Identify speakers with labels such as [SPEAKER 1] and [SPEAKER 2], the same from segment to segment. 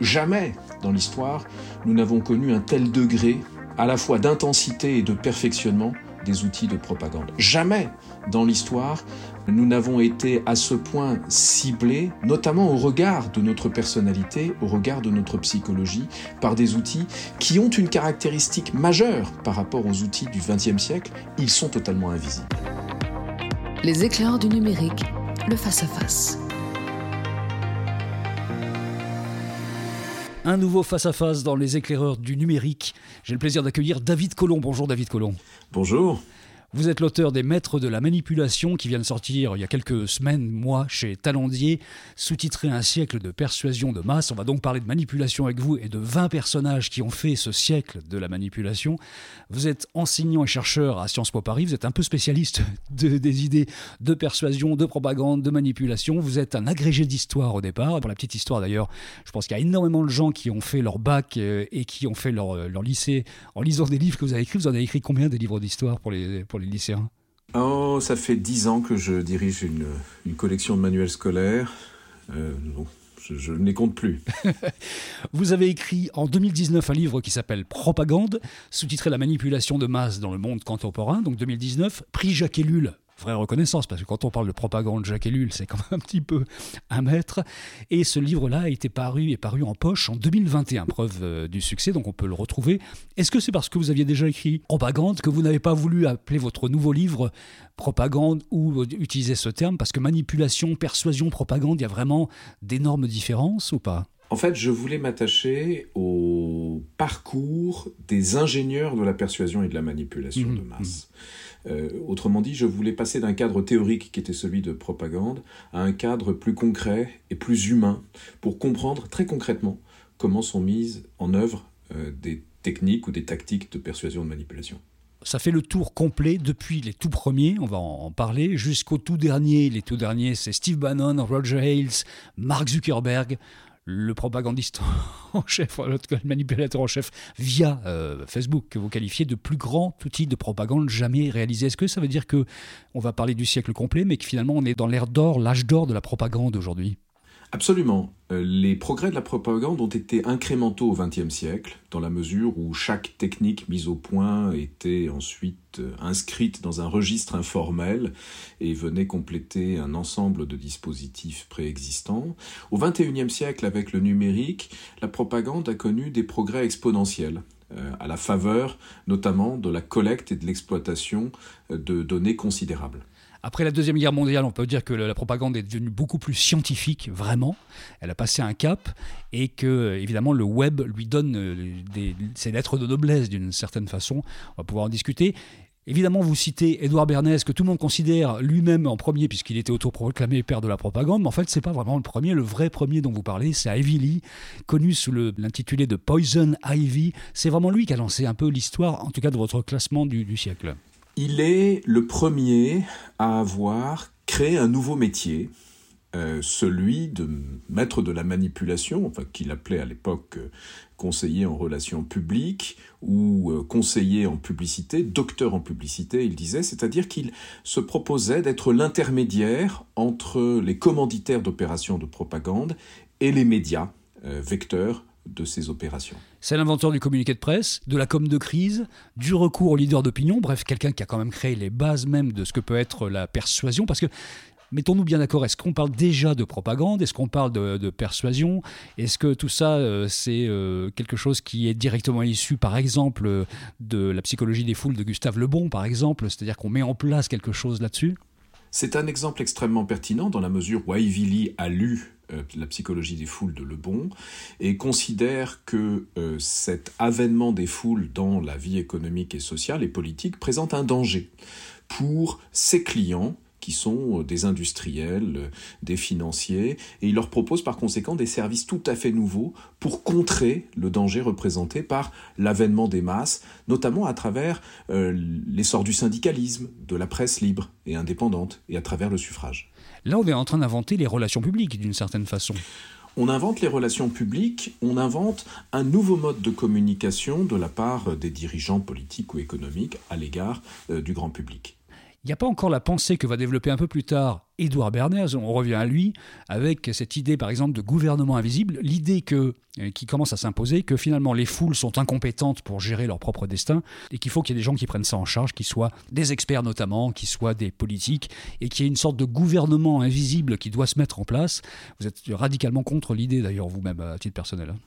[SPEAKER 1] Jamais dans l'histoire nous n'avons connu un tel degré à la fois d'intensité et de perfectionnement des outils de propagande. Jamais dans l'histoire nous n'avons été à ce point ciblés, notamment au regard de notre personnalité, au regard de notre psychologie, par des outils qui ont une caractéristique majeure par rapport aux outils du XXe siècle, ils sont totalement invisibles.
[SPEAKER 2] Les éclairs du numérique, le face-à-face.
[SPEAKER 3] Un nouveau face-à-face dans les éclaireurs du numérique. J'ai le plaisir d'accueillir David Colomb. Bonjour David Colomb.
[SPEAKER 1] Bonjour.
[SPEAKER 3] Vous êtes l'auteur des Maîtres de la manipulation qui vient de sortir il y a quelques semaines, mois, chez Talendier, sous-titré Un siècle de persuasion de masse. On va donc parler de manipulation avec vous et de 20 personnages qui ont fait ce siècle de la manipulation. Vous êtes enseignant et chercheur à Sciences Po Paris, vous êtes un peu spécialiste des idées de persuasion, de propagande, de manipulation. Vous êtes un agrégé d'histoire au départ. Pour la petite histoire d'ailleurs, je pense qu'il y a énormément de gens qui ont fait leur bac euh, et qui ont fait leur, euh, leur lycée en lisant des livres que vous avez écrits. Vous en avez écrit combien des livres d'histoire pour les, pour les lycéens
[SPEAKER 1] Oh, ça fait dix ans que je dirige une, une collection de manuels scolaires. Euh, je, je ne les compte plus.
[SPEAKER 3] Vous avez écrit en 2019 un livre qui s'appelle Propagande, sous-titré La manipulation de masse dans le monde contemporain, donc 2019, prix Jacques Ellul vraie reconnaissance, parce que quand on parle de propagande Jacques Ellul, c'est quand même un petit peu un maître. Et ce livre-là a été paru et paru en poche en 2021, preuve euh, du succès, donc on peut le retrouver. Est-ce que c'est parce que vous aviez déjà écrit propagande que vous n'avez pas voulu appeler votre nouveau livre propagande ou utiliser ce terme Parce que manipulation, persuasion, propagande, il y a vraiment d'énormes différences ou pas?
[SPEAKER 1] En fait, je voulais m'attacher au parcours des ingénieurs de la persuasion et de la manipulation
[SPEAKER 3] Mhm,
[SPEAKER 1] de masse. Euh, autrement dit, je voulais passer d'un cadre théorique qui était celui de propagande à un cadre plus concret et plus humain pour comprendre très concrètement comment sont mises en œuvre euh, des techniques ou des tactiques de persuasion de manipulation.
[SPEAKER 3] ça fait le tour complet depuis les tout premiers, on va en parler, jusqu'au tout dernier. Les tout derniers, c'est Steve Bannon, Roger Ailes, Mark Zuckerberg, le propagandiste en chef, le manipulateur en chef, via euh, Facebook, que vous qualifiez de plus grand outil de propagande jamais réalisé. Est-ce que ça veut dire que on va parler du siècle complet, mais que finalement on est dans l'ère d'or, l'âge d'or de la propagande aujourd'hui?
[SPEAKER 1] Absolument. Euh, Les progrès de la propagande ont été incrémentaux au XXe siècle, dans la mesure où chaque technique mise au point était ensuite euh, inscrite dans un registre informel et venait compléter un ensemble de dispositifs préexistants. Au XXIe siècle, avec le numérique, la propagande a connu des progrès exponentiels euh, à la faveur notamment de la collecte et de l'exploitation de données considérables.
[SPEAKER 3] Après la Deuxième Guerre mondiale, on peut dire que la propagande est devenue beaucoup plus scientifique, vraiment. Elle a passé un cap et que, évidemment, le web lui donne euh, des, ses lettres de noblesse d'une certaine façon. On va pouvoir en discuter. Évidemment, vous citez Édouard Bernays, que tout le monde considère lui-même en premier, puisqu'il était autoproclamé père de la propagande, mais en fait, c'est pas vraiment le premier. Le vrai premier dont vous parlez, c'est Ivy Lee, connu sous l'intitulé de Poison Ivy. C'est vraiment lui qui a lancé un peu l'histoire, en tout cas de votre classement du siècle.
[SPEAKER 1] Il est le premier à avoir créé un nouveau métier, euh, celui de maître de la manipulation, enfin qu'il appelait à l'époque euh, conseiller en relations publiques ou euh, conseiller en publicité, docteur en publicité, il disait, c'est-à-dire qu'il se proposait d'être l'intermédiaire entre les commanditaires d'opérations de propagande et les médias, vecteurs de ces opérations.
[SPEAKER 3] C'est l'inventeur du communiqué de presse, de la com de crise, du recours au leader d'opinion, bref, quelqu'un qui a quand même créé les bases même de ce que peut être la persuasion, parce que Mettons-nous bien d'accord, est-ce qu'on parle déjà de propagande Est-ce qu'on parle de, de persuasion Est-ce que tout ça, euh, c'est euh, quelque chose qui est directement issu, par exemple, euh, de la psychologie des foules de Gustave Le Bon, par exemple C'est-à-dire qu'on met en place quelque chose là-dessus?
[SPEAKER 1] C'est un exemple extrêmement pertinent dans la mesure où Ivy Lee a lu euh, la psychologie des foules de Le Bon et considère que euh, cet avènement des foules dans la vie économique et sociale et politique présente un danger pour ses clients qui sont euh, des industriels, euh, des financiers, et il leur propose par conséquent des services tout à fait nouveaux pour contrer le danger représenté par l'avènement des masses, notamment à travers euh, l'essor du syndicalisme, de la presse libre et indépendante, et à travers le suffrage.
[SPEAKER 3] Là, on est en train d'inventer les relations publiques, d'une certaine façon.
[SPEAKER 1] On invente les relations publiques, on invente un nouveau mode de communication de la part des dirigeants politiques ou économiques à l'égard euh, du grand public.
[SPEAKER 3] Il n'y a pas encore la pensée que va développer un peu plus tard Édouard Bernays, on revient à lui, avec cette idée par exemple de gouvernement invisible, l'idée que, euh, qui commence à s'imposer que finalement les foules sont incompétentes pour gérer leur propre destin et qu'il faut qu'il y ait des gens qui prennent ça en charge, qui soient des experts notamment, qui soient des politiques et qu'il y ait une sorte de gouvernement invisible qui doit se mettre en place. Vous êtes radicalement contre l'idée d'ailleurs vous-même à titre personnel. Hein.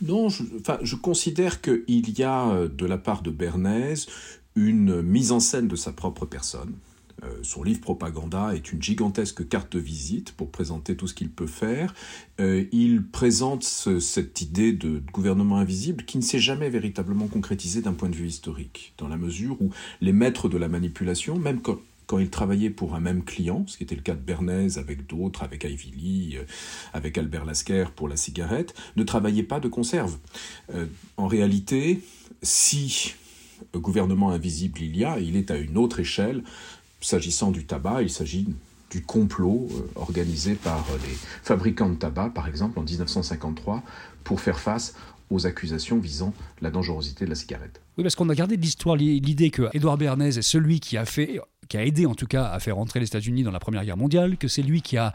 [SPEAKER 1] non, je, enfin, je considère qu'il y a euh, de la part de Bernays une mise en scène de sa propre personne. Euh, son livre Propaganda est une gigantesque carte de visite pour présenter tout ce qu'il peut faire. Euh, il présente cette idée de, gouvernement invisible qui ne s'est jamais véritablement concrétisée d'un point de vue historique, dans la mesure où les maîtres de la manipulation, même quand, ils travaillaient pour un même client, ce qui était le cas de Bernays avec d'autres, avec Ivy Lee, euh, avec Albert Lasker pour la cigarette, ne travaillaient pas de conserve. en réalité, si gouvernement invisible il y a, il est à une autre échelle. S'agissant du tabac, il s'agit du complot euh, organisé par les fabricants de tabac, par exemple, en 1953, pour faire face aux accusations visant la dangerosité de la cigarette.
[SPEAKER 3] Oui, parce qu'on a gardé de l'histoire l'idée que Édouard Bernays est celui qui a fait, qui a aidé en tout cas à faire entrer les États-Unis dans la Première Guerre mondiale, que c'est lui qui a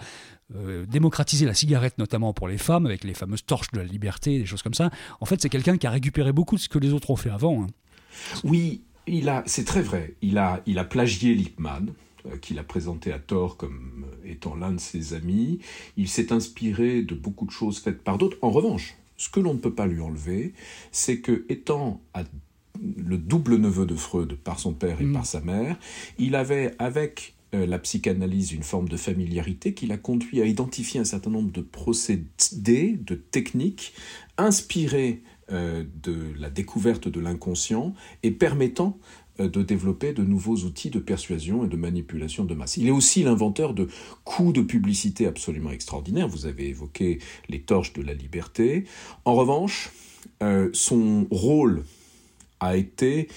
[SPEAKER 3] euh, démocratisé la cigarette notamment pour les femmes avec les fameuses torches de la liberté, des choses comme ça. En fait, c'est quelqu'un qui a récupéré beaucoup de ce que les autres ont fait avant. Hein.
[SPEAKER 1] Oui, il a, c'est très vrai. Il a, il a plagié Lippmann, euh, qu'il a présenté à tort comme étant l'un de ses amis. Il s'est inspiré de beaucoup de choses faites par d'autres. En revanche, ce que l'on ne peut pas lui enlever, c'est que, étant le double neveu de Freud par son père et mm. par sa mère, il avait, avec euh, la psychanalyse, une forme de familiarité qui l'a conduit à identifier un certain nombre de procédés, de techniques inspirés euh, de la découverte de l'inconscient et permettant euh, de développer de nouveaux outils de persuasion et de manipulation de masse. Il est aussi l'inventeur de coups de publicité absolument extraordinaires. Vous avez évoqué les torches de la liberté. En revanche, euh, son rôle a été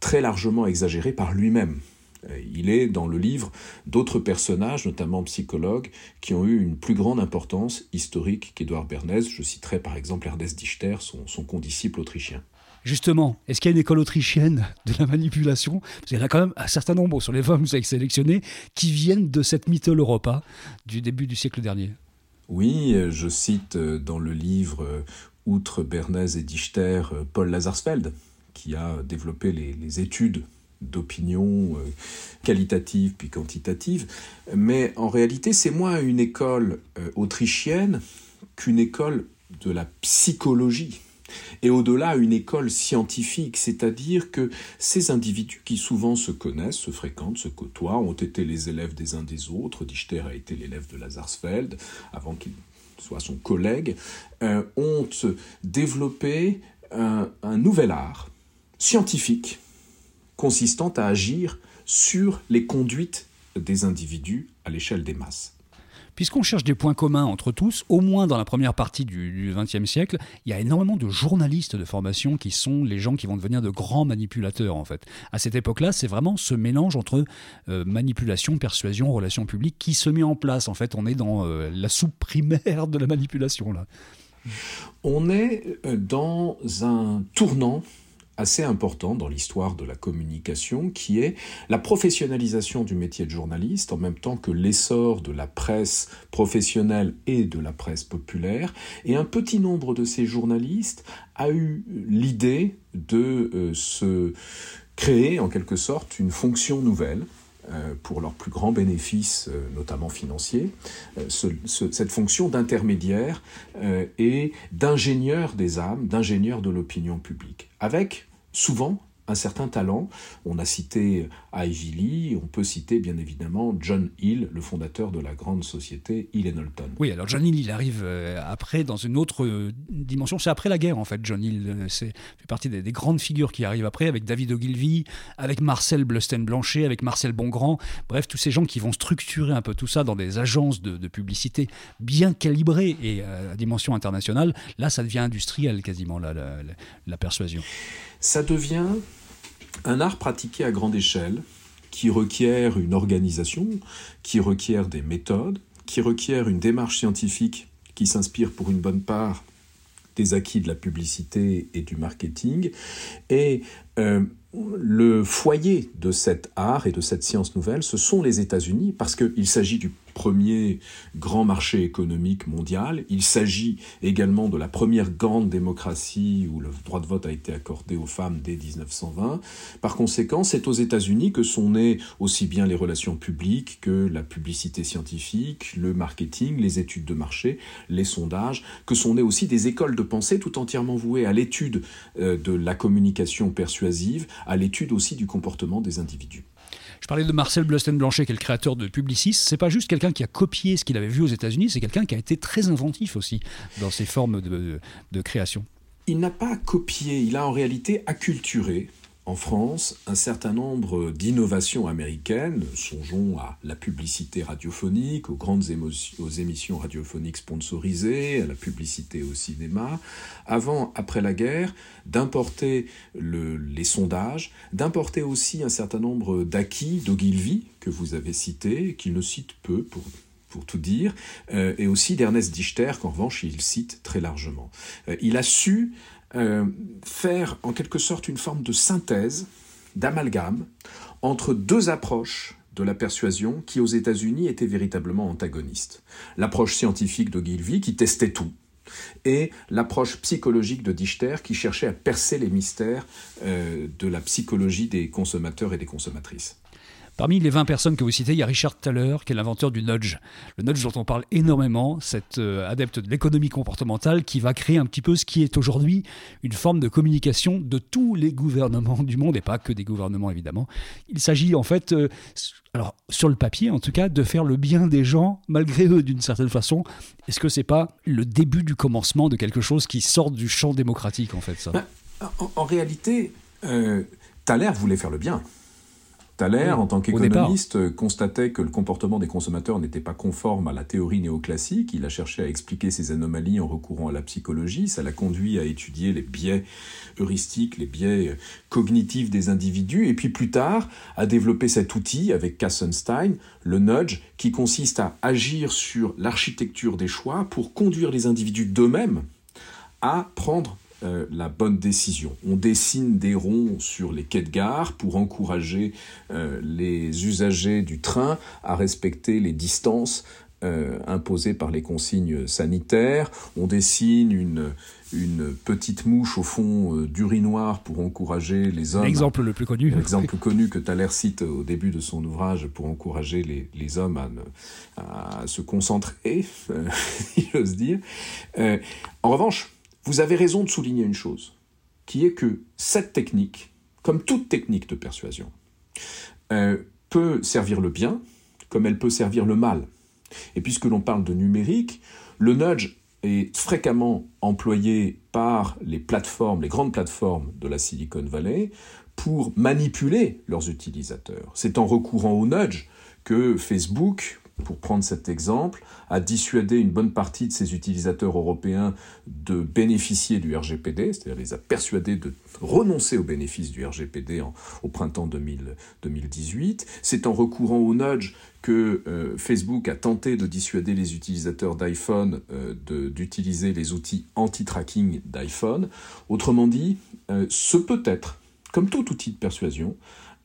[SPEAKER 1] très largement exagéré par lui-même. Euh, il est dans le livre d'autres personnages, notamment psychologues, qui ont eu une plus grande importance historique qu'Édouard Bernays. Je citerai par exemple Ernest Dichter, son, condisciple autrichien.
[SPEAKER 3] Justement, est-ce qu'il y a une école autrichienne de la manipulation? Parce qu'il y en a quand même un certain nombre sur les femmes que vous avez sélectionnées qui viennent de cette mythologie Europa du début du siècle dernier.
[SPEAKER 1] Oui, euh, je cite euh, dans le livre, outre Bernays et Dichter, Paul Lazarsfeld, qui a développé les études d'opinion euh, qualitative puis quantitative, mais en réalité c'est moins une école euh, autrichienne qu'une école de la psychologie et au-delà une école scientifique, c'est-à-dire que ces individus qui souvent se connaissent, se fréquentent, se côtoient, ont été les élèves des uns des autres, Dichter a été l'élève de Lazarsfeld avant qu'il soit son collègue, euh, ont développé un nouvel art scientifique consistant à agir sur les conduites des individus à l'échelle des masses.
[SPEAKER 3] Puisqu'on cherche des points communs entre tous, au moins dans la première partie du XXe siècle, il y a énormément de journalistes de formation qui sont les gens qui vont devenir de grands manipulateurs en fait. À cette époque-là, c'est vraiment ce mélange entre euh, manipulation, persuasion, relations publiques qui se met en place. En fait, on est dans euh, la soupe primaire de la manipulation là.
[SPEAKER 1] On est dans un tournant assez important dans l'histoire de la communication, qui est la professionnalisation du métier de journaliste, en même temps que l'essor de la presse professionnelle et de la presse populaire. Et un petit nombre de ces journalistes a eu l'idée de euh, se créer en quelque sorte une fonction nouvelle euh, pour leurs plus grands bénéfices, euh, notamment financiers, cette fonction d'intermédiaire et d'ingénieur des âmes, d'ingénieur de l'opinion publique, avec souvent un certain talent. On a cité Ivy Lee, on peut citer bien évidemment John Hill, le fondateur de la grande société Hill Knowlton.
[SPEAKER 3] Oui, alors John Hill, il arrive euh, après dans une autre euh, dimension. C'est après la guerre en fait. John Hill euh, c'est fait partie des, grandes figures qui arrivent après, avec David Ogilvy, avec Marcel Blusten-Blanchet, avec Marcel Bongrand. Bref, tous ces gens qui vont structurer un peu tout ça dans des agences de, publicité bien calibrées et à dimension internationale. Là, ça devient industriel quasiment la persuasion.
[SPEAKER 1] Ça devient un art pratiqué à grande échelle qui requiert une organisation, qui requiert des méthodes, qui requiert une démarche scientifique qui s'inspire pour une bonne part des acquis de la publicité et du marketing. Et euh, le foyer de cet art et de cette science nouvelle, ce sont les États-Unis, parce qu'il s'agit du premier grand marché économique mondial. Il s'agit également de la première grande démocratie où le droit de vote a été accordé aux femmes dès 1920. Par conséquent, c'est aux États-Unis que sont nées aussi bien les relations publiques que la publicité scientifique, le marketing, les études de marché, les sondages, que sont nées aussi des écoles de pensée tout entièrement vouées à l'étude euh, de la communication persuasive, à l'étude aussi du comportement des individus.
[SPEAKER 3] Je parlais de Marcel Blusten-Blanchet, qui est le créateur de Publicis. C'est pas juste quelqu'un qui a copié ce qu'il avait vu aux États-Unis, c'est quelqu'un qui a été très inventif aussi dans ses formes de, de création.
[SPEAKER 1] Il n'a pas copié, il a en réalité acculturé en France un certain nombre d'innovations américaines. Songeons à la publicité radiophonique, aux grandes émissions radiophoniques sponsorisées, à la publicité au cinéma, avant, après la guerre, d'importer les sondages, d'importer aussi un certain nombre d'acquis d'Ogilvy, que vous avez cité, qu'il ne cite peu pour pour tout dire, euh, et aussi d'Ernest Dichter, qu'en revanche il cite très largement. Euh, il a su euh, faire en quelque sorte une forme de synthèse, d'amalgame, entre deux approches de la persuasion qui aux États-Unis étaient véritablement antagonistes. L'approche scientifique de Gilvy qui testait tout, et l'approche psychologique de Dichter qui cherchait à percer les mystères euh, de la psychologie des consommateurs et des consommatrices.
[SPEAKER 3] Parmi les 20 personnes que vous citez, il y a Richard Thaler, qui est l'inventeur du nudge. Le nudge dont on parle énormément, cet euh, adepte de l'économie comportementale qui va créer un petit peu ce qui est aujourd'hui une forme de communication de tous les gouvernements du monde, et pas que des gouvernements évidemment. Il s'agit en fait, euh, alors sur le papier en tout cas, de faire le bien des gens malgré eux d'une certaine façon. Est-ce que c'est pas le début du commencement de quelque chose qui sort du champ démocratique en fait ça?
[SPEAKER 1] Ben, en, réalité, euh, Thaler voulait faire le bien. Thaler, en tant qu'économiste, constatait que le comportement des consommateurs n'était pas conforme à la théorie néoclassique. Il a cherché à expliquer ces anomalies en recourant à la psychologie. Ça l'a conduit à étudier les biais heuristiques, les biais cognitifs des individus. Et puis plus tard, à développer cet outil avec Kassenstein, le nudge, qui consiste à agir sur l'architecture des choix pour conduire les individus d'eux-mêmes à prendre euh, la bonne décision. On dessine des ronds sur les quais de gare pour encourager euh, les usagers du train à respecter les distances euh, imposées par les consignes sanitaires. On dessine une, une petite mouche au fond d'urinoir pour encourager les hommes.
[SPEAKER 3] L'exemple le plus connu.
[SPEAKER 1] L'exemple connu que Thaler cite au début de son ouvrage pour encourager les, les hommes à, à, se concentrer, si j'ose dire. en revanche, vous avez raison de souligner une chose, qui est que cette technique, comme toute technique de persuasion, euh, peut servir le bien comme elle peut servir le mal. Et puisque l'on parle de numérique, le nudge est fréquemment employé par les plateformes, les grandes plateformes de la Silicon Valley, pour manipuler leurs utilisateurs. C'est en recourant au nudge que Facebook pour prendre cet exemple, a dissuadé une bonne partie de ses utilisateurs européens de bénéficier du RGPD, c'est-à-dire les a persuadés de renoncer aux bénéfices du RGPD au printemps 2018. C'est en recourant au nudge que euh, Facebook a tenté de dissuader les utilisateurs d'iPhone euh, d'utiliser les outils anti-tracking d'iPhone. Autrement dit, euh, ce peut être, comme tout outil de persuasion,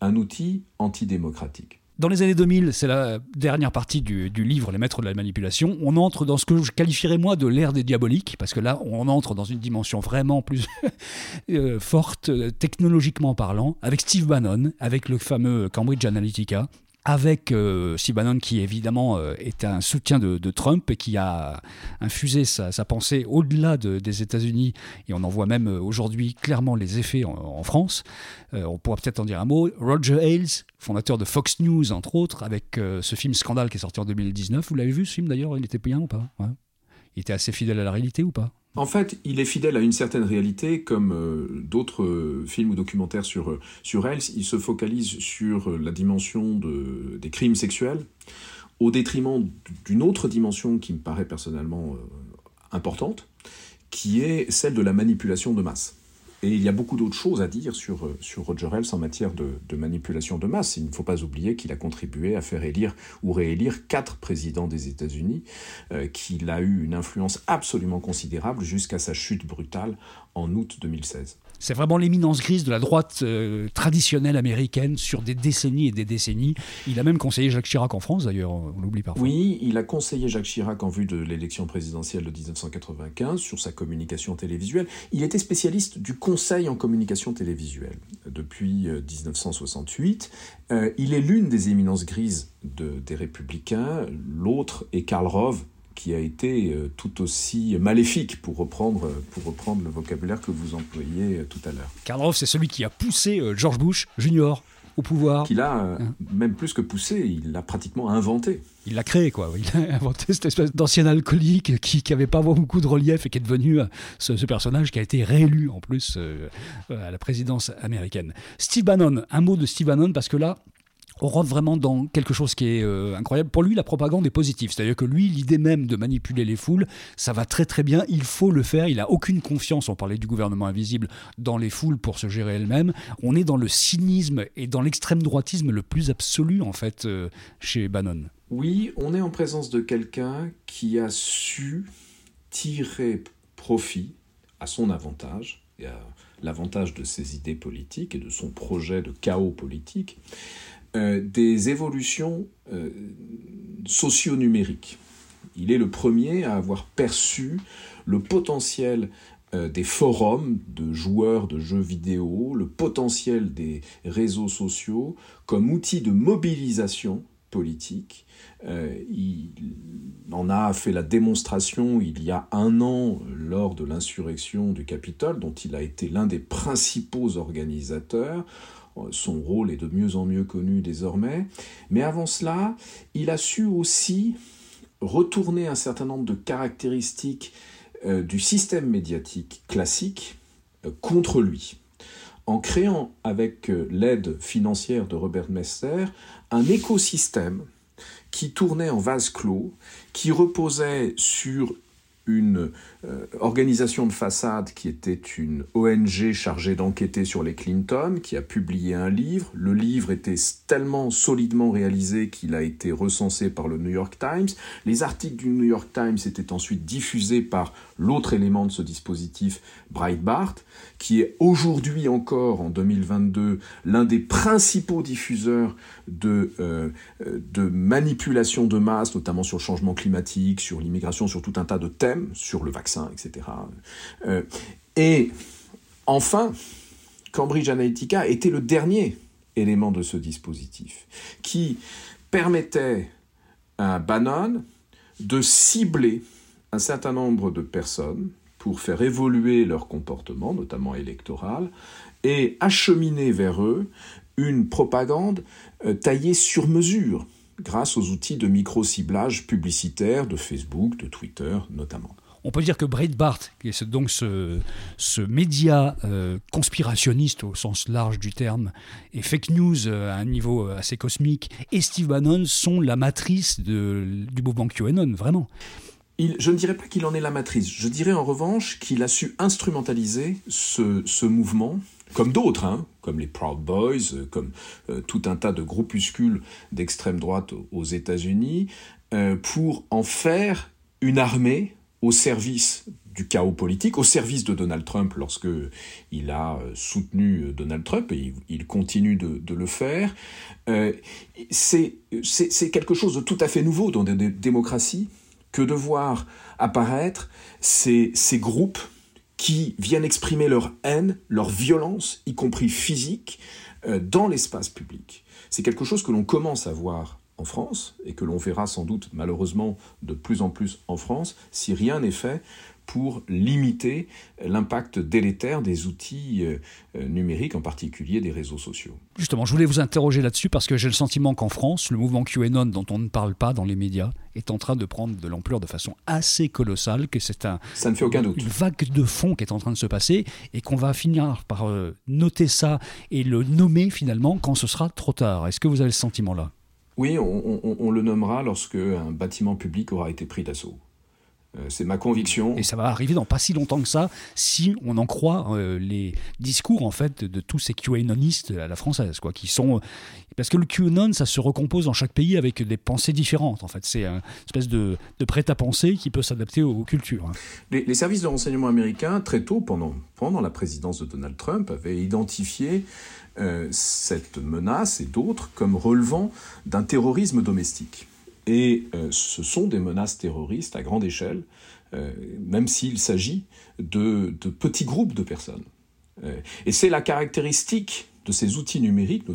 [SPEAKER 1] un outil antidémocratique.
[SPEAKER 3] Dans les années 2000, c'est la dernière partie du, livre Les maîtres de la manipulation, on entre dans ce que je qualifierais moi de l'ère des diaboliques, parce que là, on entre dans une dimension vraiment plus euh, forte, technologiquement parlant, avec Steve Bannon, avec le fameux Cambridge Analytica, avec euh, Bannon qui évidemment euh, est un soutien de, Trump et qui a infusé sa, pensée au-delà des États-Unis et on en voit même euh, aujourd'hui clairement les effets en, France. Euh, on pourra peut-être en dire un mot. Roger Ailes, fondateur de Fox News entre autres, avec ce film Scandale qui est sorti en 2019. Vous l'avez vu ce film d'ailleurs Il était bien ou pas? Il était assez fidèle à la réalité ou pas?
[SPEAKER 1] En fait, il est fidèle à une certaine réalité, comme euh, d'autres euh, films ou documentaires sur, euh. Il se focalise sur la dimension de, des crimes sexuels, au détriment d'une autre dimension qui me paraît personnellement importante, qui est celle de la manipulation de masse. Et il y a beaucoup d'autres choses à dire sur, euh, Roger Ailes en matière de, manipulation de masse. Il ne faut pas oublier qu'il a contribué à faire élire ou réélire quatre présidents des États-Unis, euh, qu'il a eu une influence absolument considérable jusqu'à sa chute brutale en août 2016.
[SPEAKER 3] C'est vraiment l'éminence grise de la droite euh, traditionnelle américaine sur des décennies et des décennies. Il a même conseillé Jacques Chirac en France, d'ailleurs, on l'oublie parfois.
[SPEAKER 1] Oui, il a conseillé Jacques Chirac en vue de l'élection présidentielle de 1995 sur sa communication télévisuelle. Il était spécialiste du conseil en communication télévisuelle depuis 1968. Euh, euh, il est l'une des éminences grises des républicains. L'autre est Karl Rove, qui a été euh, tout aussi maléfique, pour reprendre, pour reprendre le vocabulaire que vous employez euh, tout à l'heure.
[SPEAKER 3] Karl Rove, c'est celui qui a poussé euh, George Bush Junior au pouvoir.
[SPEAKER 1] Qu'il a, hein. même plus que poussé, il l'a pratiquement inventé.
[SPEAKER 3] Il l'a créé, quoi. Il a inventé cette espèce d'ancien alcoolique qui n'avait pas beaucoup de relief et qui est devenu ce, personnage qui a été réélu, en plus, à la présidence américaine. Steve Bannon, un mot de Steve Bannon, parce que là, on rentre vraiment dans quelque chose qui est euh, incroyable. Pour lui, la propagande est positive. C'est-à-dire que lui, l'idée même de manipuler les foules, ça va très très bien. Il faut le faire. Il a aucune confiance, on parlait du gouvernement invisible, dans les foules pour se gérer elles-mêmes. On est dans le cynisme et dans l'extrême droitisme le plus absolu, en fait, euh, chez Bannon.
[SPEAKER 1] Oui, on est en présence de quelqu'un qui a su tirer profit à son avantage et à l'avantage de ses idées politiques et de son projet de chaos politique euh, des évolutions euh, socio-numériques. Il est le premier à avoir perçu le potentiel euh, des forums de joueurs de jeux vidéo, le potentiel des réseaux sociaux comme outil de mobilisation politique. il en a fait la démonstration il y a un an lors de l'insurrection du Capitole, dont il a été l'un des principaux organisateurs, son rôle est de mieux en mieux connu désormais. Mais avant cela, il a su aussi retourner un certain nombre de caractéristiques euh, du système médiatique classique euh, contre lui, en créant avec euh, l'aide financière de Robert Messer un écosystème qui tournait en vase clos, qui reposait sur une euh, organisation de façade qui était une ONG chargée d'enquêter sur les Clinton, qui a publié un livre. Le livre était tellement solidement réalisé qu'il a été recensé par le New York Times. Les articles du New York Times étaient ensuite diffusés par l'autre élément de ce dispositif, Breitbart, qui est aujourd'hui encore, en 2022, l'un des principaux diffuseurs de, euh, de manipulation de masse, notamment sur le changement climatique, sur l'immigration, sur tout un tas de thèmes, sur le vaccin, etc. Euh, et enfin, Cambridge Analytica était le dernier élément de ce dispositif, qui permettait à Bannon de cibler un certain nombre de personnes pour faire évoluer leur comportement, notamment électoral, et acheminer vers eux une propagande euh, taillée sur mesure, grâce aux outils de micro-ciblage publicitaire de Facebook, de Twitter notamment.
[SPEAKER 3] On peut dire que Breitbart, qui est donc ce, ce média euh, conspirationniste au sens large du terme, et fake news euh, à un niveau assez cosmique, et Steve Bannon sont la matrice du mouvement QAnon, vraiment
[SPEAKER 1] je ne dirais pas qu'il en est la matrice. Je dirais en revanche qu'il a su instrumentaliser ce, mouvement, comme d'autres, hein, comme les Proud Boys, euh, comme euh, tout un tas de groupuscules d'extrême droite aux États-Unis, euh, pour en faire une armée au service du chaos politique, au service de Donald Trump lorsque il a soutenu Donald Trump et il, continue de, le faire. c'est quelque chose de tout à fait nouveau dans des démocraties que de voir apparaître ces, ces groupes qui viennent exprimer leur haine, leur violence, y compris physique, euh, dans l'espace public. C'est quelque chose que l'on commence à voir en France et que l'on verra sans doute malheureusement de plus en plus en France si rien n'est fait pour limiter l'impact délétère des outils euh, euh, numériques, en particulier des réseaux sociaux.
[SPEAKER 3] Justement, je voulais vous interroger là-dessus parce que j'ai le sentiment qu'en France, le mouvement QAnon dont on ne parle pas dans les médias est en train de prendre de l'ampleur de façon assez colossale, que c'est un,
[SPEAKER 1] Ça ne fait aucun doute.
[SPEAKER 3] une vague de fond qui est en train de se passer et qu'on va finir par euh, noter ça et le nommer finalement quand ce sera trop tard. Est-ce que vous avez ce sentiment-là?
[SPEAKER 1] Oui, on, on le nommera lorsque un bâtiment public aura été pris d'assaut. Euh, c'est ma conviction.
[SPEAKER 3] Et ça va arriver dans pas si longtemps que ça, si on en croit euh, les discours en fait de tous ces QAnonistes à la française, quoi, qui sont Parce que le QAnon, ça se recompose dans chaque pays avec des pensées différentes. En fait, c'est une espèce de, prêt-à-penser qui peut s'adapter aux, cultures. Hein.
[SPEAKER 1] Les, services de renseignement américains, très tôt, pendant, pendant la présidence de Donald Trump, avaient identifié euh, cette menace et d'autres comme relevant d'un terrorisme domestique. Et euh, ce sont des menaces terroristes à grande échelle, euh, même s'il s'agit de, de, petits groupes de personnes. et c'est la caractéristique de ces outils numériques,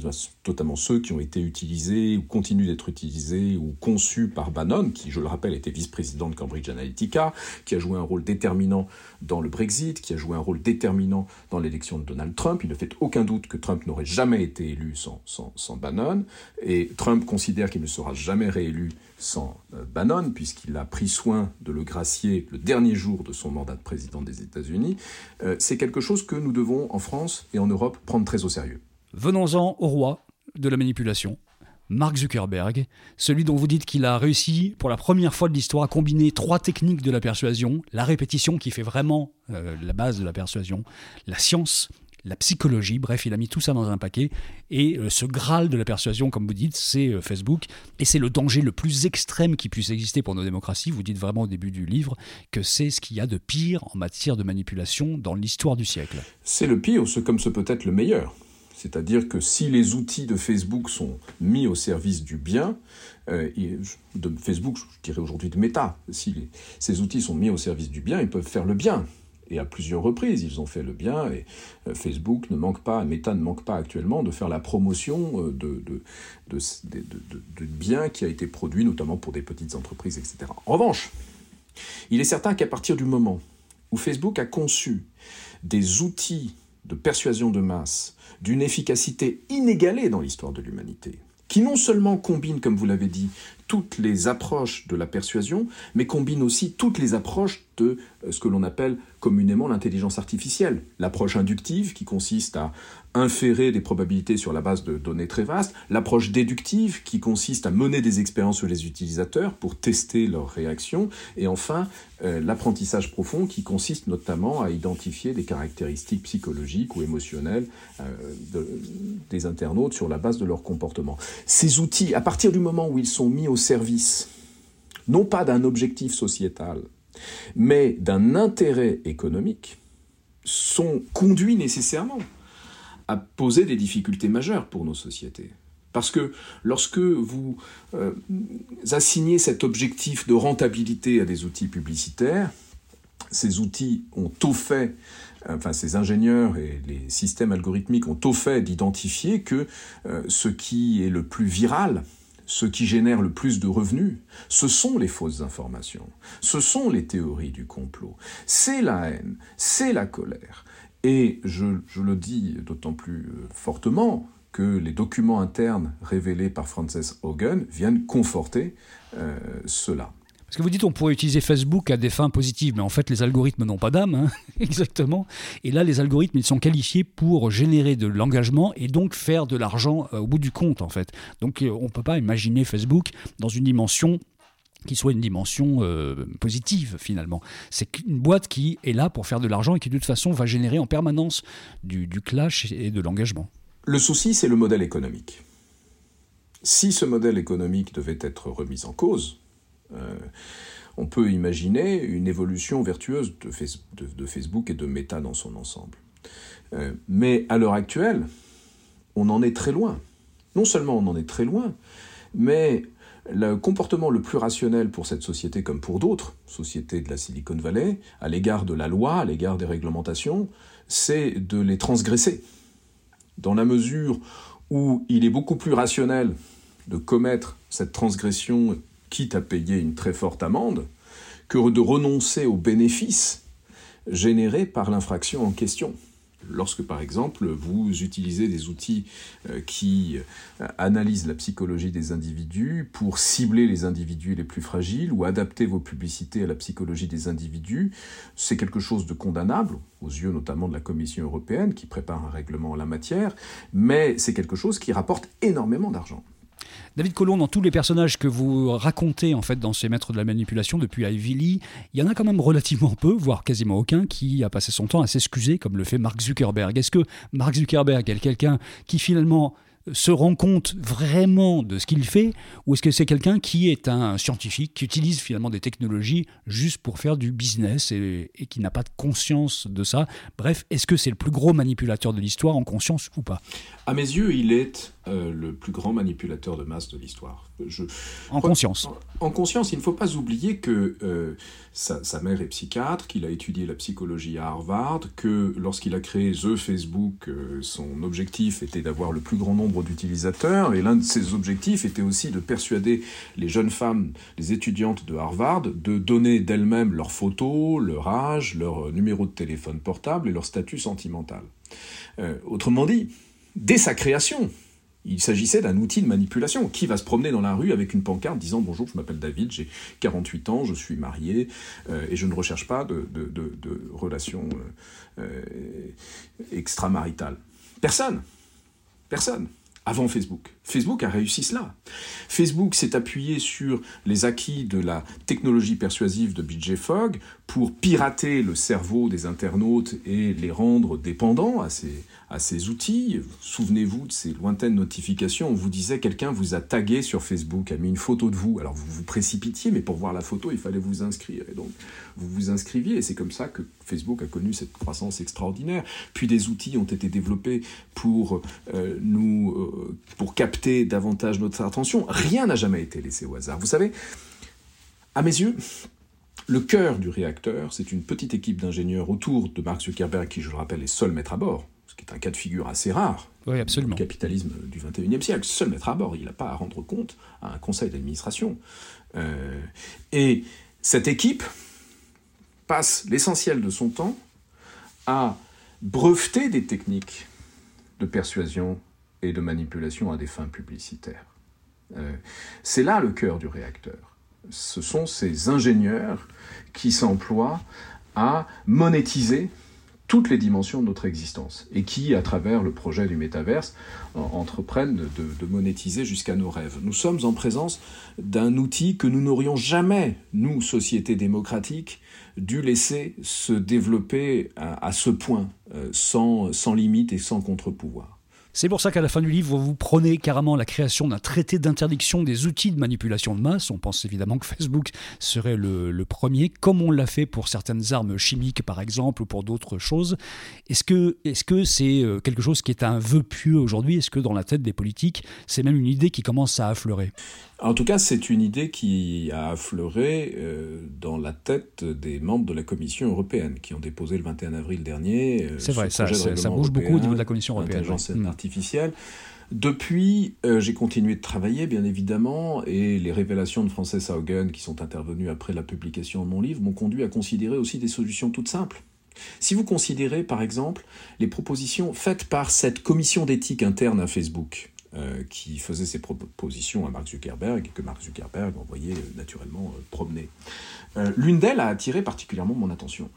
[SPEAKER 1] notamment ceux qui ont été utilisés ou continuent d'être utilisés ou conçus par Bannon, qui, je le rappelle, était vice-président de Cambridge Analytica, qui a joué un rôle déterminant dans le Brexit, qui a joué un rôle déterminant dans l'élection de Donald Trump. Il ne fait aucun doute que Trump n'aurait jamais été élu sans, sans, Bannon, et Trump considère qu'il ne sera jamais réélu sans euh, Bannon, puisqu'il a pris soin de le gracier le dernier jour de son mandat de président des États-Unis. Euh, c'est quelque chose que nous devons, en France et en Europe, prendre très au sérieux.
[SPEAKER 3] Venons-en au roi de la manipulation, Mark Zuckerberg, celui dont vous dites qu'il a réussi pour la première fois de l'histoire à combiner trois techniques de la persuasion, la répétition qui fait vraiment euh, la base de la persuasion, la science, la psychologie, bref, il a mis tout ça dans un paquet, et euh, ce graal de la persuasion, comme vous dites, c'est euh, Facebook, et c'est le danger le plus extrême qui puisse exister pour nos démocraties, vous dites vraiment au début du livre, que c'est ce qu'il y a de pire en matière de manipulation dans l'histoire du siècle.
[SPEAKER 1] C'est le pire, ce comme ce peut être le meilleur. C'est-à-dire que si les outils de Facebook sont mis au service du bien, euh, de Facebook, je dirais aujourd'hui de Meta, si ces outils sont mis au service du bien, ils peuvent faire le bien. Et à plusieurs reprises, ils ont fait le bien, et euh, Facebook ne manque pas, Meta ne manque pas actuellement de faire la promotion euh, de, de, bien qui a été produit, notamment pour des petites entreprises, etc. En revanche, il est certain qu'à partir du moment où Facebook a conçu des outils de persuasion de masse d'une efficacité inégalée dans l'histoire de l'humanité, qui non seulement combine, comme vous l'avez dit, toutes les approches de la persuasion, mais combine aussi toutes les approches de euh, ce que l'on appelle communément l'intelligence artificielle. L'approche inductive, qui consiste à inférer des probabilités sur la base de données très vastes, l'approche déductive, qui consiste à mener des expériences sur les utilisateurs pour tester leurs réactions, et enfin euh, l'apprentissage profond, qui consiste notamment à identifier des caractéristiques psychologiques ou émotionnelles euh, des internautes sur la base de leur comportement. Ces outils, à partir du moment où ils sont mis au service, non pas d'un objectif sociétal, mais d'un intérêt économique, sont conduits nécessairement à poser des difficultés majeures pour nos sociétés. Parce que lorsque vous euh, assignez cet objectif de rentabilité à des outils publicitaires, ces outils ont au fait, enfin ces ingénieurs et les systèmes algorithmiques ont au fait d'identifier que euh, ce qui est le plus viral, ce qui génère le plus de revenus, ce sont les fausses informations, ce sont les théories du complot, c'est la haine, c'est la colère. Et je, le dis d'autant plus euh, fortement que les documents internes révélés par Frances Hogan viennent conforter euh, cela.
[SPEAKER 3] Parce que vous dites on pourrait utiliser Facebook à des fins positives, mais en fait les algorithmes n'ont pas d'âme, hein, exactement. Et là les algorithmes ils sont qualifiés pour générer de l'engagement et donc faire de l'argent euh, au bout du compte en fait. Donc on ne peut pas imaginer Facebook dans une dimension qui soit une dimension euh, positive finalement. C'est une boîte qui est là pour faire de l'argent et qui de toute façon va générer en permanence du, clash et de l'engagement.
[SPEAKER 1] Le souci, c'est le modèle économique. Si ce modèle économique devait être remis en cause, euh, on peut imaginer une évolution vertueuse de, Facebook et de Meta dans son ensemble. Euh, mais à l'heure actuelle, on en est très loin. Non seulement on en est très loin, mais le comportement le plus rationnel pour cette société comme pour d'autres sociétés de la Silicon Valley, à l'égard de la loi, à l'égard des réglementations, c'est de les transgresser. Dans la mesure où il est beaucoup plus rationnel de commettre cette transgression quitte à payer une très forte amende, que de renoncer aux bénéfices générés par l'infraction en question. Lorsque, par exemple, vous utilisez des outils euh, qui euh, analysent la psychologie des individus pour cibler les individus les plus fragiles ou adapter vos publicités à la psychologie des individus, c'est quelque chose de condamnable, aux yeux notamment de la Commission européenne qui prépare un règlement en la matière, mais c'est quelque chose qui rapporte énormément d'argent.
[SPEAKER 3] David Colomb, dans tous les personnages que vous racontez en fait dans ces maîtres de la manipulation depuis Ivy il y en a quand même relativement peu, voire quasiment aucun, qui a passé son temps à s'excuser comme le fait Mark Zuckerberg. Est-ce que Mark Zuckerberg est quelqu'un qui finalement se rend compte vraiment de ce qu'il fait ou est-ce que c'est quelqu'un qui est un scientifique, qui utilise finalement des technologies juste pour faire du business et, et qui n'a pas de conscience de ça? Bref, est-ce que c'est le plus gros manipulateur de l'histoire en conscience ou pas?
[SPEAKER 1] À mes yeux, il est euh, le plus grand manipulateur de masse de l'histoire.
[SPEAKER 3] En conscience.
[SPEAKER 1] En, en, conscience, il ne faut pas oublier que euh, sa, sa, mère est psychiatre, qu'il a étudié la psychologie à Harvard, que lorsqu'il a créé The Facebook, euh, son objectif était d'avoir le plus grand nombre d'utilisateurs, et l'un de ses objectifs était aussi de persuader les jeunes femmes, les étudiantes de Harvard, de donner d'elles-mêmes leurs photos, leur âge, leur numéro de téléphone portable et leur statut sentimental. Autrement dit, dès sa création, il s'agissait d'un outil de manipulation. Qui va se promener dans la rue avec une pancarte disant Bonjour, je m'appelle David, j'ai 48 ans, je suis marié euh, et je ne recherche pas de, relations euh, extramaritales Personne. Personne avant Facebook. Facebook a réussi cela. Facebook s'est appuyé sur les acquis de la technologie persuasive de BJ Fogg pour pirater le cerveau des internautes et les rendre dépendants à ces, à ces outils. Souvenez-vous de ces lointaines notifications. On vous disait quelqu'un vous a tagué sur Facebook, a mis une photo de vous. Alors vous vous précipitiez, mais pour voir la photo, il fallait vous inscrire. Et donc vous vous inscriviez et c'est comme ça que Facebook a connu cette croissance extraordinaire. Puis des outils ont été développés pour euh, nous, euh, pour capter davantage notre attention. Rien n'a jamais été laissé au hasard. Vous savez, à mes yeux, le cœur du réacteur, c'est une petite équipe d'ingénieurs autour de Mark Zuckerberg, qui, je le rappelle, est seul maître à bord, ce qui est un cas de figure assez rare.
[SPEAKER 3] Oui, absolument.
[SPEAKER 1] Le capitalisme du 21e siècle, seul maître à bord, il n'a pas à rendre compte à un conseil d'administration. Euh, et cette équipe passe l'essentiel de son temps à breveter des techniques de persuasion et de manipulation à des fins publicitaires. Euh, c'est là le cœur du réacteur. Ce sont ces ingénieurs qui s'emploient à monétiser toutes les dimensions de notre existence et qui, à travers le projet du métaverse, entreprennent de, monétiser jusqu'à nos rêves. Nous sommes en présence d'un outil que nous n'aurions jamais, nous, société démocratique, dû laisser se développer à, à ce point, euh, sans, sans limite et sans contre-pouvoir.
[SPEAKER 3] C'est pour ça qu'à la fin du livre, vous prenez carrément la création d'un traité d'interdiction des outils de manipulation de masse. On pense évidemment que Facebook serait le, premier, comme on l'a fait pour certaines armes chimiques, par exemple, ou pour d'autres choses. Est-ce que est-ce que c'est euh, quelque chose qui est un vœu pieux aujourd'hui? Est-ce que dans la tête des politiques, c'est même une idée qui commence à affleurer?
[SPEAKER 1] En tout cas, c'est une idée qui a affleuré euh, dans la tête des membres de la Commission européenne qui ont déposé le 21 avril dernier.
[SPEAKER 3] Euh, c'est vrai, ça, ça, bouge beaucoup au niveau de la Commission européenne.
[SPEAKER 1] L'intelligence ouais. artificielle. Depuis, euh, j'ai continué de travailler, bien évidemment, et les révélations de Frances Haugen, qui sont intervenues après la publication de mon livre, m'ont conduit à considérer aussi des solutions toutes simples. Si vous considérez, par exemple, les propositions faites par cette commission d'éthique interne à Facebook, euh, qui faisait ses propositions à Mark Zuckerberg et que Mark Zuckerberg envoyait euh, naturellement euh, promener. L'une d'elles a attiré particulièrement mon attention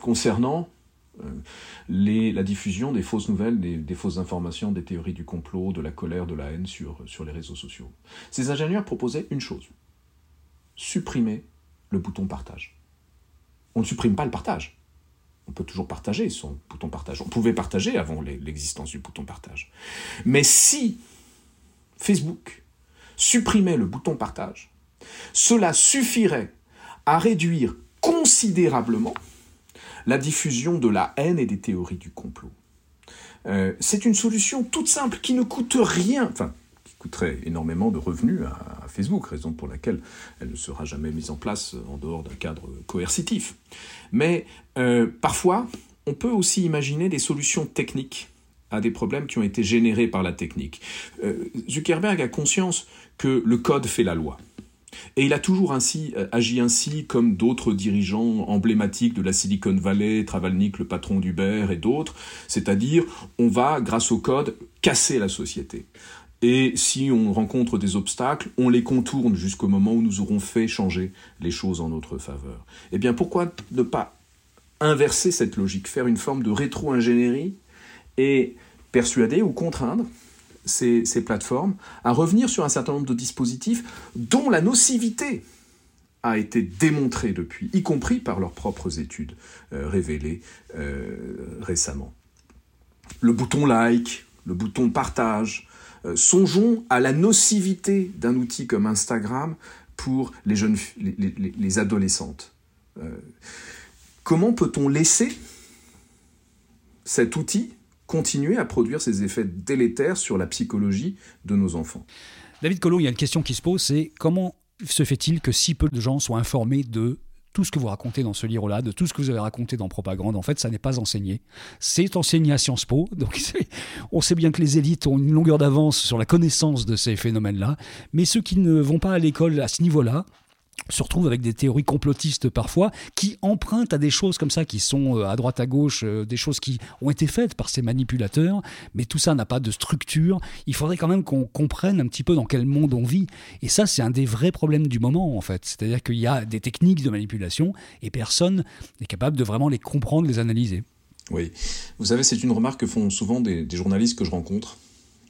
[SPEAKER 1] concernant la diffusion des fausses nouvelles, des, fausses informations, des théories du complot, de la colère, de la haine sur les réseaux sociaux. Ces ingénieurs proposaient une chose, supprimer le bouton partage. On ne supprime pas le partage on peut toujours partager son bouton partage. On pouvait partager avant l'existence du bouton partage. Mais si Facebook supprimait le bouton partage, cela suffirait à réduire considérablement la diffusion de la haine et des théories du complot. Euh, c'est une solution toute simple qui ne coûte rien, coûterait énormément de revenus à, Facebook, raison pour laquelle elle ne sera jamais mise en place en dehors d'un cadre coercitif. Mais euh, parfois, on peut aussi imaginer des solutions techniques à des problèmes qui ont été générés par la technique. Euh, Zuckerberg a conscience que le code fait la loi. Et il a toujours ainsi euh, agi ainsi comme d'autres dirigeants emblématiques de la Silicon Valley, Travalnik, le patron d'Uber et d'autres, c'est-à-dire on va, grâce au code, casser la société. Et si on rencontre des obstacles, on les contourne jusqu'au moment où nous aurons fait changer les choses en notre faveur. Eh bien, pourquoi ne pas inverser cette logique, faire une forme de rétro-ingénierie et persuader ou contraindre ces, plateformes à revenir sur un certain nombre de dispositifs dont la nocivité a été démontrée depuis, y compris par leurs propres études euh, révélées euh, récemment. Le bouton like, le bouton partage, songeons à la nocivité d'un outil comme Instagram pour les jeunes, les adolescentes. comment peut-on laisser cet outil continuer à produire ses effets délétères sur la psychologie de nos enfants?
[SPEAKER 3] David Collot, il y a une question qui se pose, c'est comment se fait-il que si peu de gens soient informés de tout ce que vous racontez dans ce livre-là, de tout ce que vous avez raconté dans Propagande, en fait, ça n'est pas enseigné. C'est enseigné à Sciences Po, donc on sait bien que les élites ont une longueur d'avance sur la connaissance de ces phénomènes-là, mais ceux qui ne vont pas à l'école à ce niveau-là, se retrouve avec des théories complotistes parfois qui empruntent à des choses comme ça qui sont euh, à droite à gauche, euh, des choses qui ont été faites par ces manipulateurs, mais tout ça n'a pas de structure. Il faudrait quand même qu'on comprenne un petit peu dans quel monde on vit. Et ça, c'est un des vrais problèmes du moment, en fait. C'est-à-dire qu'il y a des techniques de manipulation et personne n'est capable de vraiment les comprendre, les analyser.
[SPEAKER 1] Oui. Vous savez, c'est une remarque que font souvent des, journalistes que je rencontre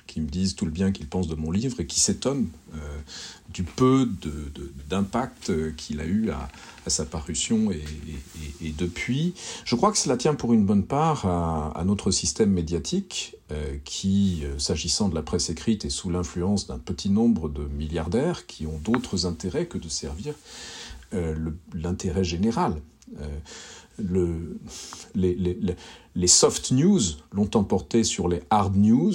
[SPEAKER 1] qui me disent tout le bien qu'ils pensent de mon livre et qui s'étonnent euh, du peu d'impact qu'il a eu à, sa parution et, depuis. Je crois que cela tient pour une bonne part à, notre système médiatique euh, qui, euh, s'agissant de la presse écrite, est sous l'influence d'un petit nombre de milliardaires qui ont d'autres intérêts que de servir l'intérêt général. Le, les, les, les, soft news l'ont emporté sur les hard news.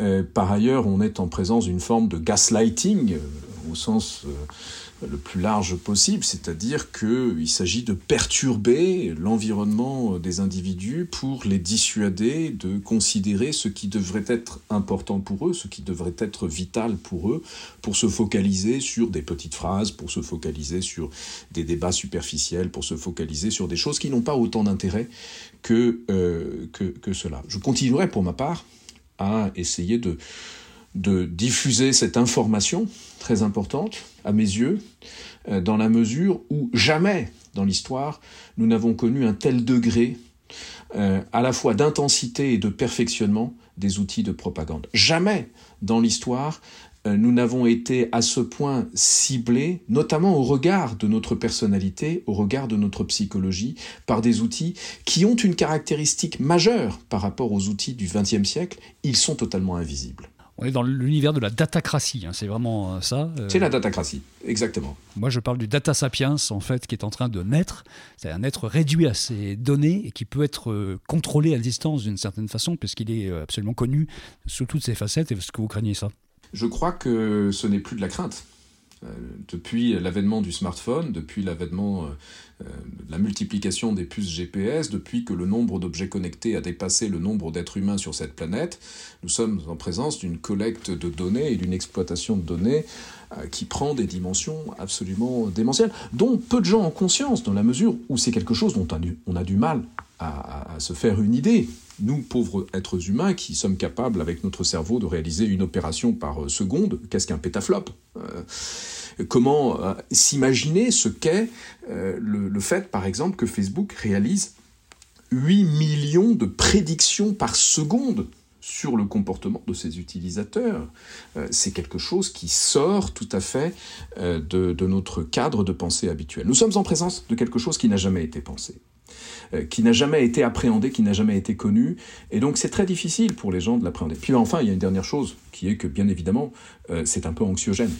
[SPEAKER 1] Euh, par ailleurs, on est en présence d'une forme de gaslighting euh, au sens euh, le plus large possible, c'est-à-dire qu'il s'agit de perturber l'environnement des individus pour les dissuader de considérer ce qui devrait être important pour eux, ce qui devrait être vital pour eux, pour se focaliser sur des petites phrases, pour se focaliser sur des débats superficiels, pour se focaliser sur des choses qui n'ont pas autant d'intérêt que, que, que cela. Je continuerai pour ma part à essayer de, diffuser cette information très importante, à mes yeux, euh, dans la mesure où jamais dans l'histoire nous n'avons connu un tel degré euh, à la fois d'intensité et de perfectionnement des outils de propagande. Jamais dans l'histoire nous n'avons été à ce point ciblés, notamment au regard de notre personnalité, au regard de notre psychologie, par des outils qui ont une caractéristique majeure par rapport aux outils du XXe siècle, ils sont totalement invisibles.
[SPEAKER 3] On est dans l'univers de la datacratie, hein, c'est vraiment euh, ça.
[SPEAKER 1] Euh. C'est la datacratie, exactement.
[SPEAKER 3] Moi, je parle du data sapiens, en fait, qui est en train de naître. C'est un être réduit à ses données et qui peut être contrôlé à distance d'une certaine façon, puisqu'il est absolument connu sous toutes ses facettes. Est-ce que vous craignez ça?
[SPEAKER 1] Je crois que ce n'est plus de la crainte. Euh, depuis l'avènement du smartphone, depuis l'avènement euh, euh, de la multiplication des puces GPS, depuis que le nombre d'objets connectés a dépassé le nombre d'êtres humains sur cette planète, nous sommes en présence d'une collecte de données et d'une exploitation de données qui prend des dimensions absolument démentielles, dont peu de gens ont conscience, dans la mesure où c'est quelque chose dont on a du mal à, se faire une idée. Nous, pauvres êtres humains, qui sommes capables, avec notre cerveau, de réaliser une opération par euh, seconde, qu'est-ce qu'un pétaflop euh, Comment euh, s'imaginer ce qu'est le, fait, par exemple, que Facebook réalise 8 millions de prédictions par seconde sur le comportement de ses utilisateurs. c'est quelque chose qui sort tout à fait de notre cadre de pensée habituel. Nous sommes en présence de quelque chose qui n'a jamais été pensé. Euh, qui n'a jamais été appréhendé, qui n'a jamais été connu. Et donc c'est très difficile pour les gens de l'appréhender. Puis enfin, il y a une dernière chose, qui est que bien évidemment, euh, c'est un peu anxiogène.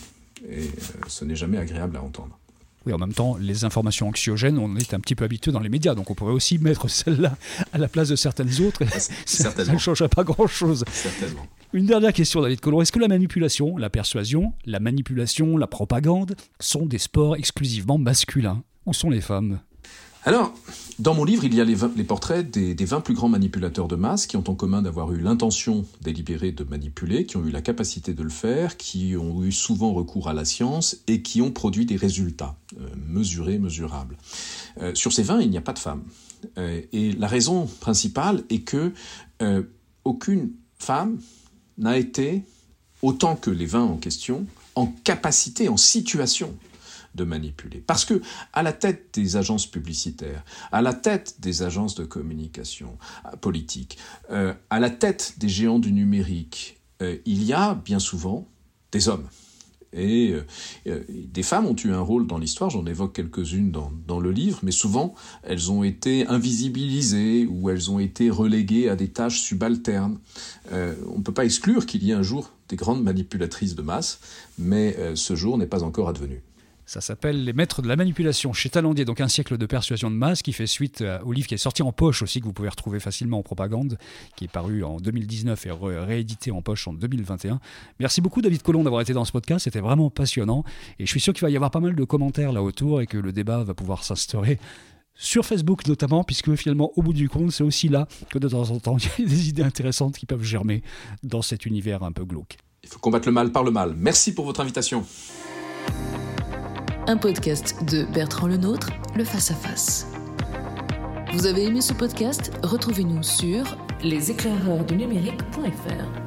[SPEAKER 1] Et euh, ce n'est jamais agréable à entendre.
[SPEAKER 3] Oui, en même temps, les informations anxiogènes, on est un petit peu habitué dans les médias, donc on pourrait aussi mettre celle-là à la place de certaines autres. Ça, ça ne changerait pas grand-chose.
[SPEAKER 1] Certainement.
[SPEAKER 3] Une dernière question, David Collomb. Est-ce que la manipulation, la persuasion, la manipulation, la propagande sont des sports exclusivement masculins? Où sont les femmes?
[SPEAKER 1] Alors, dans mon livre, il y a les, portraits des, 20 plus grands manipulateurs de masse qui ont en commun d'avoir eu l'intention délibérée de manipuler, qui ont eu la capacité de le faire, qui ont eu souvent recours à la science et qui ont produit des résultats euh, mesurés, mesurables. Euh, sur ces 20, il n'y a pas de femmes. Euh, et la raison principale est que aucune femme n'a été, autant que les 20 en question, en capacité, en situation de manipuler. Parce que à la tête des agences publicitaires, à la tête des agences de communication euh, politique, euh, à la tête des géants du numérique, euh, il y a bien souvent des hommes. Et des femmes ont eu un rôle dans l'histoire, j'en évoque quelques-unes dans, dans, le livre, mais souvent elles ont été invisibilisées ou elles ont été reléguées à des tâches subalternes. on ne peut pas exclure qu'il y ait un jour des grandes manipulatrices de masse, mais ce jour n'est pas encore advenu.
[SPEAKER 3] Ça s'appelle Les Maîtres de la Manipulation chez Talandier, donc un siècle de persuasion de masse qui fait suite au livre qui est sorti en poche aussi, que vous pouvez retrouver facilement en propagande, qui est paru en 2019 et réédité en poche en 2021. Merci beaucoup David Colomb d'avoir été dans ce podcast, c'était vraiment passionnant et je suis sûr qu'il va y avoir pas mal de commentaires là autour et que le débat va pouvoir s'instaurer sur Facebook notamment, puisque finalement, au bout du compte, c'est aussi là que de temps en temps, il y a des idées intéressantes qui peuvent germer dans cet univers un peu glauque.
[SPEAKER 1] Il faut combattre le mal par le mal. Merci pour votre invitation
[SPEAKER 2] un podcast de Bertrand Lenôtre, le Face à Face. Vous avez aimé ce podcast? Retrouvez-nous sur leséclaireursdunumérique.fr.